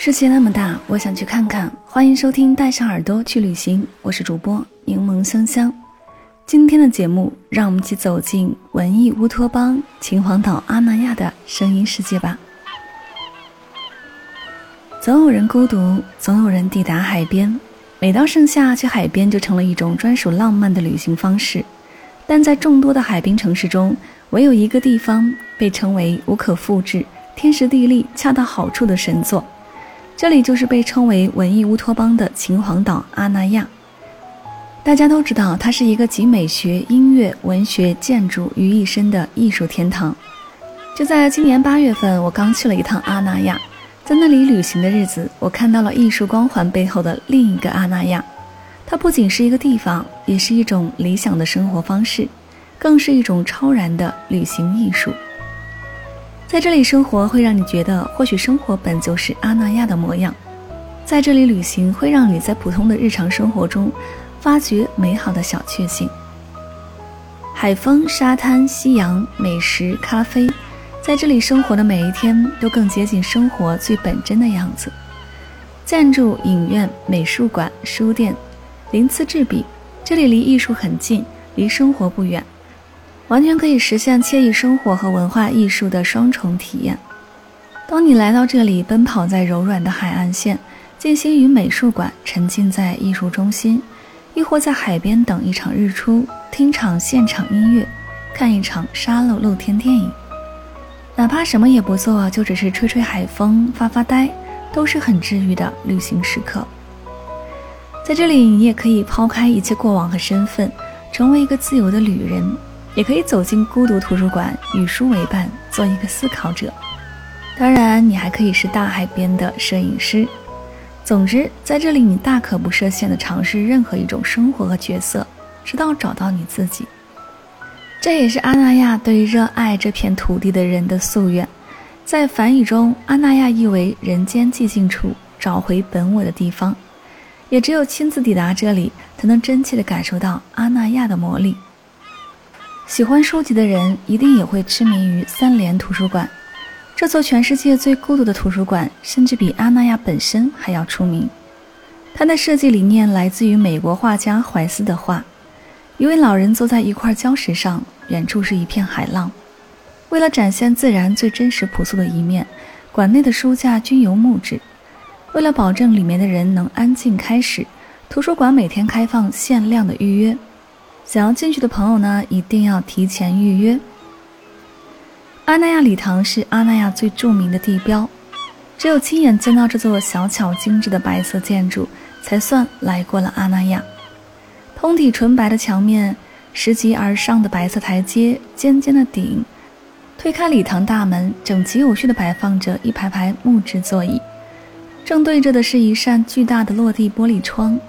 世界那么大，我想去看看。欢迎收听《带上耳朵去旅行》，我是主播柠檬香香。今天的节目，让我们一起走进文艺乌托邦秦皇岛阿那亚的声音世界吧。总有人孤独，总有人抵达海边。每到盛夏，去海边就成了一种专属浪漫的旅行方式。但在众多的海滨城市中，唯有一个地方被称为无可复制、天时地利恰到好处的神作。这里就是被称为文艺乌托邦的秦皇岛阿那亚。大家都知道，它是一个集美学、音乐、文学、建筑于一身的艺术天堂。就在今年八月份，我刚去了一趟阿那亚，在那里旅行的日子，我看到了艺术光环背后的另一个阿那亚。它不仅是一个地方，也是一种理想的生活方式，更是一种超然的旅行艺术。在这里生活会让你觉得，或许生活本就是阿那亚的模样。在这里旅行会让你在普通的日常生活中，发掘美好的小确幸。海风、沙滩、夕阳、美食、咖啡，在这里生活的每一天都更接近生活最本真的样子。建筑、影院、美术馆、书店，鳞次栉比，这里离艺术很近，离生活不远。完全可以实现惬意生活和文化艺术的双重体验。当你来到这里，奔跑在柔软的海岸线，静心于美术馆，沉浸在艺术中心，亦或在海边等一场日出，听场现场音乐，看一场沙漏露天电影，哪怕什么也不做，就只是吹吹海风、发发呆，都是很治愈的旅行时刻。在这里，你也可以抛开一切过往和身份，成为一个自由的旅人。也可以走进孤独图书馆，与书为伴，做一个思考者。当然，你还可以是大海边的摄影师。总之，在这里，你大可不设限地尝试任何一种生活和角色，直到找到你自己。这也是阿那亚对热爱这片土地的人的夙愿。在梵语中，阿那亚意为人间寂静处，找回本我的地方。也只有亲自抵达这里，才能真切地感受到阿那亚的魔力。喜欢书籍的人一定也会痴迷于三联图书馆，这座全世界最孤独的图书馆，甚至比阿那亚本身还要出名。它的设计理念来自于美国画家怀斯的画：一位老人坐在一块礁石上，远处是一片海浪。为了展现自然最真实朴素的一面，馆内的书架均由木质。为了保证里面的人能安静开始，图书馆每天开放限量的预约。想要进去的朋友呢，一定要提前预约。阿那亚礼堂是阿那亚最著名的地标，只有亲眼见到这座小巧精致的白色建筑，才算来过了阿那亚。通体纯白的墙面，拾级而上的白色台阶，尖尖的顶，推开礼堂大门，整齐有序地摆放着一排排木质座椅，正对着的是一扇巨大的落地玻璃窗，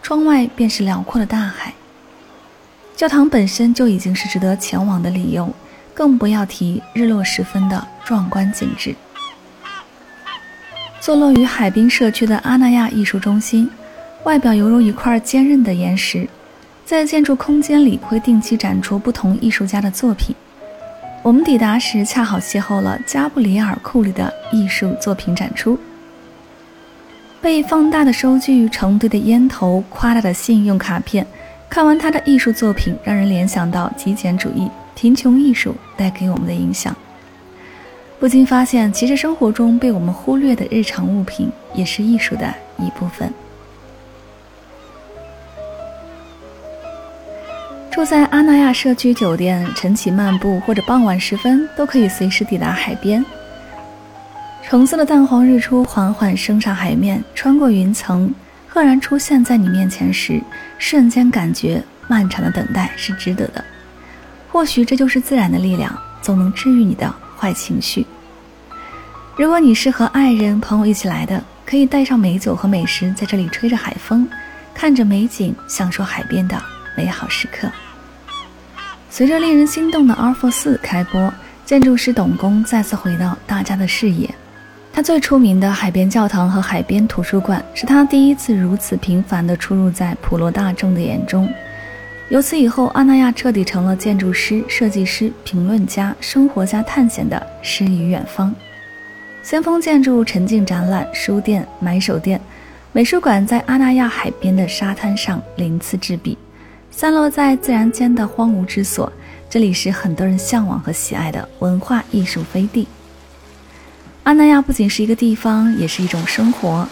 窗外便是辽阔的大海。教堂本身就已经是值得前往的理由，更不要提日落时分的壮观景致。坐落于海滨社区的阿那亚艺术中心，外表犹如一块坚韧的岩石，在建筑空间里会定期展出不同艺术家的作品。我们抵达时恰好邂逅了加布里尔·库里的艺术作品展出，被放大的收据、成堆的烟头、夸大的信用卡片。看完他的艺术作品，让人联想到极简主义、贫穷艺术带给我们的影响，不禁发现，其实生活中被我们忽略的日常物品，也是艺术的一部分。住在阿那亚社区酒店，晨起漫步或者傍晚时分，都可以随时抵达海边。橙色的淡黄日出缓缓升上海面，穿过云层，赫然出现在你面前时，瞬间感觉漫长的等待是值得的。或许这就是自然的力量，总能治愈你的坏情绪。如果你是和爱人、朋友一起来的，可以带上美酒和美食，在这里吹着海风，看着美景，享受海边的美好时刻。随着令人心动的阿尔法四开播，建筑师董工再次回到大家的视野。他最出名的海边教堂和海边图书馆，是他第一次如此频繁地出入在普罗大众的眼中。由此以后，阿那亚彻底成了建筑师、设计师、评论家、生活家探险的诗与远方。先锋建筑、沉浸展览、书店、买手店、美术馆，在阿那亚海边的沙滩上鳞次栉比，散落在自然间的荒芜之所。这里是很多人向往和喜爱的文化艺术飞地。阿那亚不仅是一个地方，也是一种生活。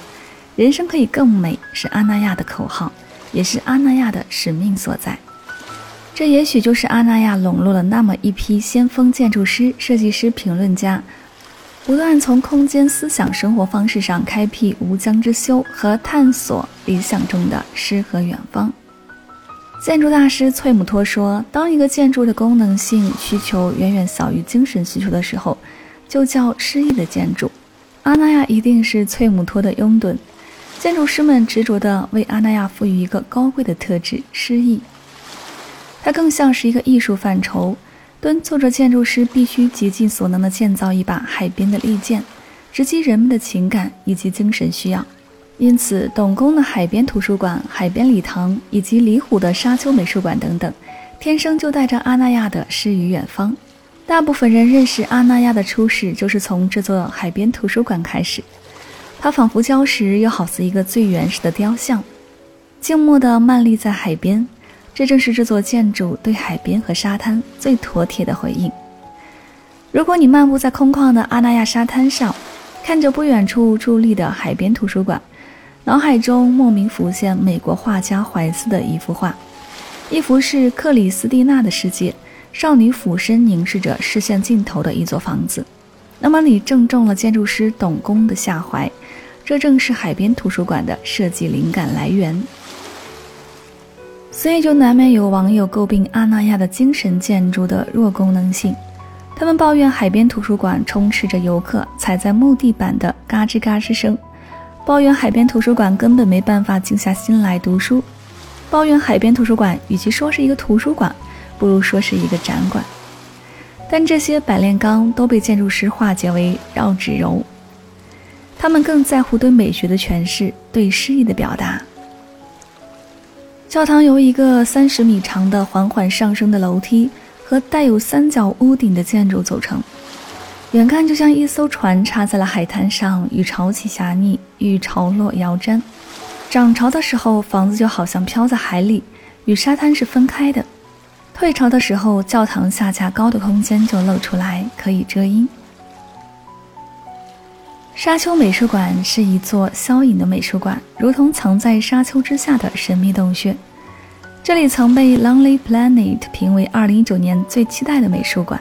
人生可以更美，是阿那亚的口号，也是阿那亚的使命所在。这也许就是阿那亚笼络了那么一批先锋建筑师、设计师、评论家。不断从空间、思想、生活方式上开辟无疆之修和探索理想中的诗和远方。建筑大师崔姆托说：“当一个建筑的功能性需求远远小于精神需求的时候，就叫诗意的建筑。”阿那亚一定是翠姆托的拥趸。建筑师们执着地为阿那亚赋予一个高贵的特质——诗意。它更像是一个艺术范畴。敦促着建筑师必须竭尽所能地建造一把海边的利剑，直击人们的情感以及精神需要。因此，董公的海边图书馆、海边礼堂以及李虎的沙丘美术馆等等，天生就带着阿那亚的诗与远方。大部分人认识阿那亚的初始，就是从这座海边图书馆开始。它仿佛礁石，又好似一个最原始的雕像，静默地慢立在海边。这正是这座建筑对海边和沙滩最妥帖的回应。如果你漫步在空旷的阿那亚沙滩上，看着不远处伫立的海边图书馆，脑海中莫名浮现美国画家怀斯的一幅画，一幅是克里斯蒂娜的世界，少女俯身凝视着视线尽头的一座房子。那么你正中了建筑师董工的下怀，这正是海边图书馆的设计灵感来源。所以就难免有网友诟病阿那亚的精神建筑的弱功能性，他们抱怨海边图书馆充斥着游客踩在木地板的嘎吱嘎吱声，抱怨海边图书馆根本没办法静下心来读书，抱怨海边图书馆与其说是一个图书馆，不如说是一个展馆。但这些百炼钢都被建筑师化解为绕指柔，他们更在乎对美学的诠释，对诗意的表达。教堂由一个三十米长的缓缓上升的楼梯和带有三角屋顶的建筑组成，远看就像一艘船插在了海滩上，与潮起霞逆，与潮落摇沾。涨潮的时候，房子就好像飘在海里，与沙滩是分开的；退潮的时候，教堂下架高的空间就露出来，可以遮阴。沙丘美术馆是一座消隐的美术馆，如同藏在沙丘之下的神秘洞穴。这里曾被 Lonely Planet 评为2019年最期待的美术馆。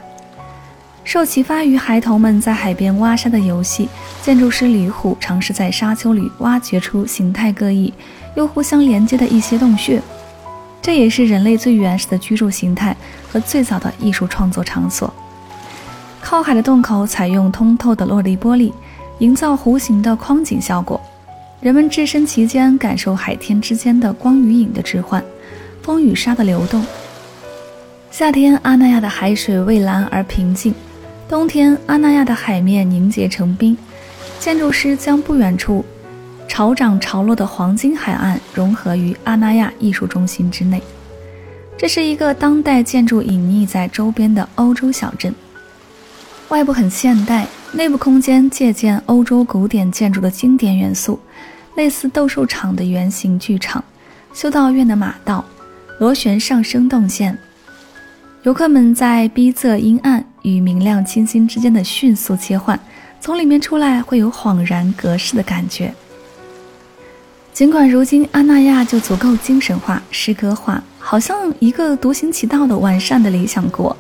受启发于孩童们在海边挖沙的游戏，建筑师李虎尝试在沙丘里挖掘出形态各异又互相连接的一些洞穴。这也是人类最原始的居住形态和最早的艺术创作场所。靠海的洞口采用通透的落地玻璃。营造弧形的框景效果，人们置身其间，感受海天之间的光与影的置换，风与沙的流动。夏天，阿那亚的海水蔚蓝而平静；冬天，阿那亚的海面凝结成冰。建筑师将不远处潮涨潮落的黄金海岸融合于阿那亚艺术中心之内。这是一个当代建筑隐匿在周边的欧洲小镇，外部很现代。内部空间借鉴欧洲古典建筑的经典元素，类似斗兽场的圆形剧场、修道院的马道、螺旋上升动线。游客们在逼仄阴暗与明亮清新之间的迅速切换，从里面出来会有恍然隔世的感觉。尽管如今阿那亚就足够精神化、诗歌化，好像一个独行其道的完善的理想国。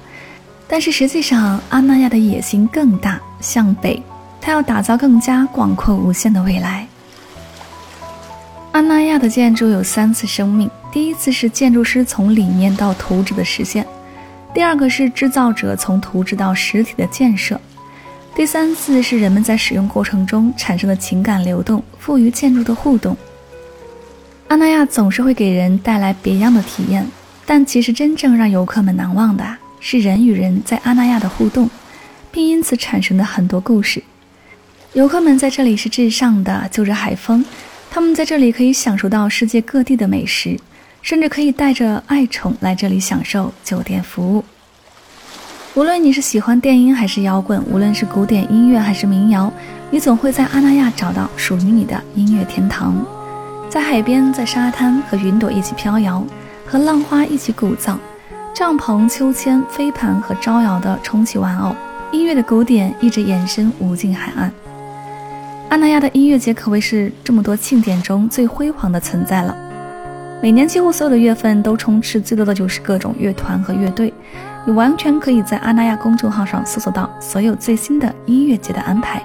但是实际上，阿那亚的野心更大。向北，他要打造更加广阔无限的未来。阿那亚的建筑有三次生命：第一次是建筑师从理念到图纸的实现；第二个是制造者从图纸到实体的建设；第三次是人们在使用过程中产生的情感流动赋予建筑的互动。阿那亚总是会给人带来别样的体验，但其实真正让游客们难忘的是人与人在阿那亚的互动，并因此产生的很多故事。游客们在这里是至上的，就着海风，他们在这里可以享受到世界各地的美食，甚至可以带着爱宠来这里享受酒店服务。无论你是喜欢电音还是摇滚，无论是古典音乐还是民谣，你总会在阿那亚找到属于你的音乐天堂。在海边，在沙滩，和云朵一起飘摇，和浪花一起鼓噪，帐篷、秋千、飞盘和招摇的充气玩偶，音乐的鼓点一直延伸无尽海岸。阿那亚的音乐节可谓是这么多庆典中最辉煌的存在了。每年几乎所有的月份都充斥最多的就是各种乐团和乐队，你完全可以在阿那亚公众号上搜索到所有最新的音乐节的安排。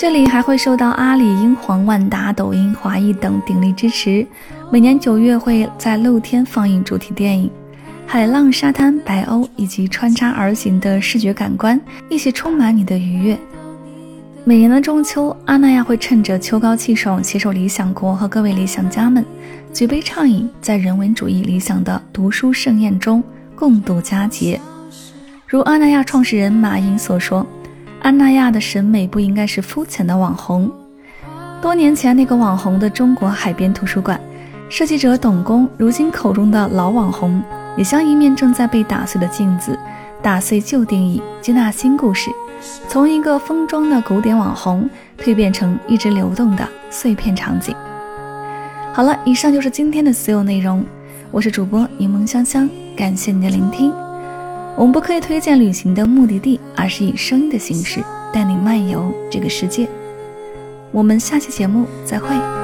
这里还会受到阿里、英皇、万达、抖音、华谊等鼎力支持。每年九月会在露天放映主题电影，海浪、沙滩、白鸥以及穿插而行的视觉感官，一起充满你的愉悦。每年的中秋，阿那亚会趁着秋高气爽，携手理想国和各位理想家们，举杯畅饮，在人文主义理想的读书盛宴中共度佳节。如阿那亚创始人马英所说。安那亚的审美不应该是肤浅的网红。多年前那个网红的中国海边图书馆，设计者董工，如今口中的老网红，也像一面正在被打碎的镜子，打碎旧定义，接纳新故事，从一个封装的古典网红蜕变成一直流动的碎片场景。好了，以上就是今天的所有内容。我是主播柠檬香香，感谢你的聆听。我们不可以推荐旅行的目的地，而是以声音的形式带你漫游这个世界。我们下期节目再会。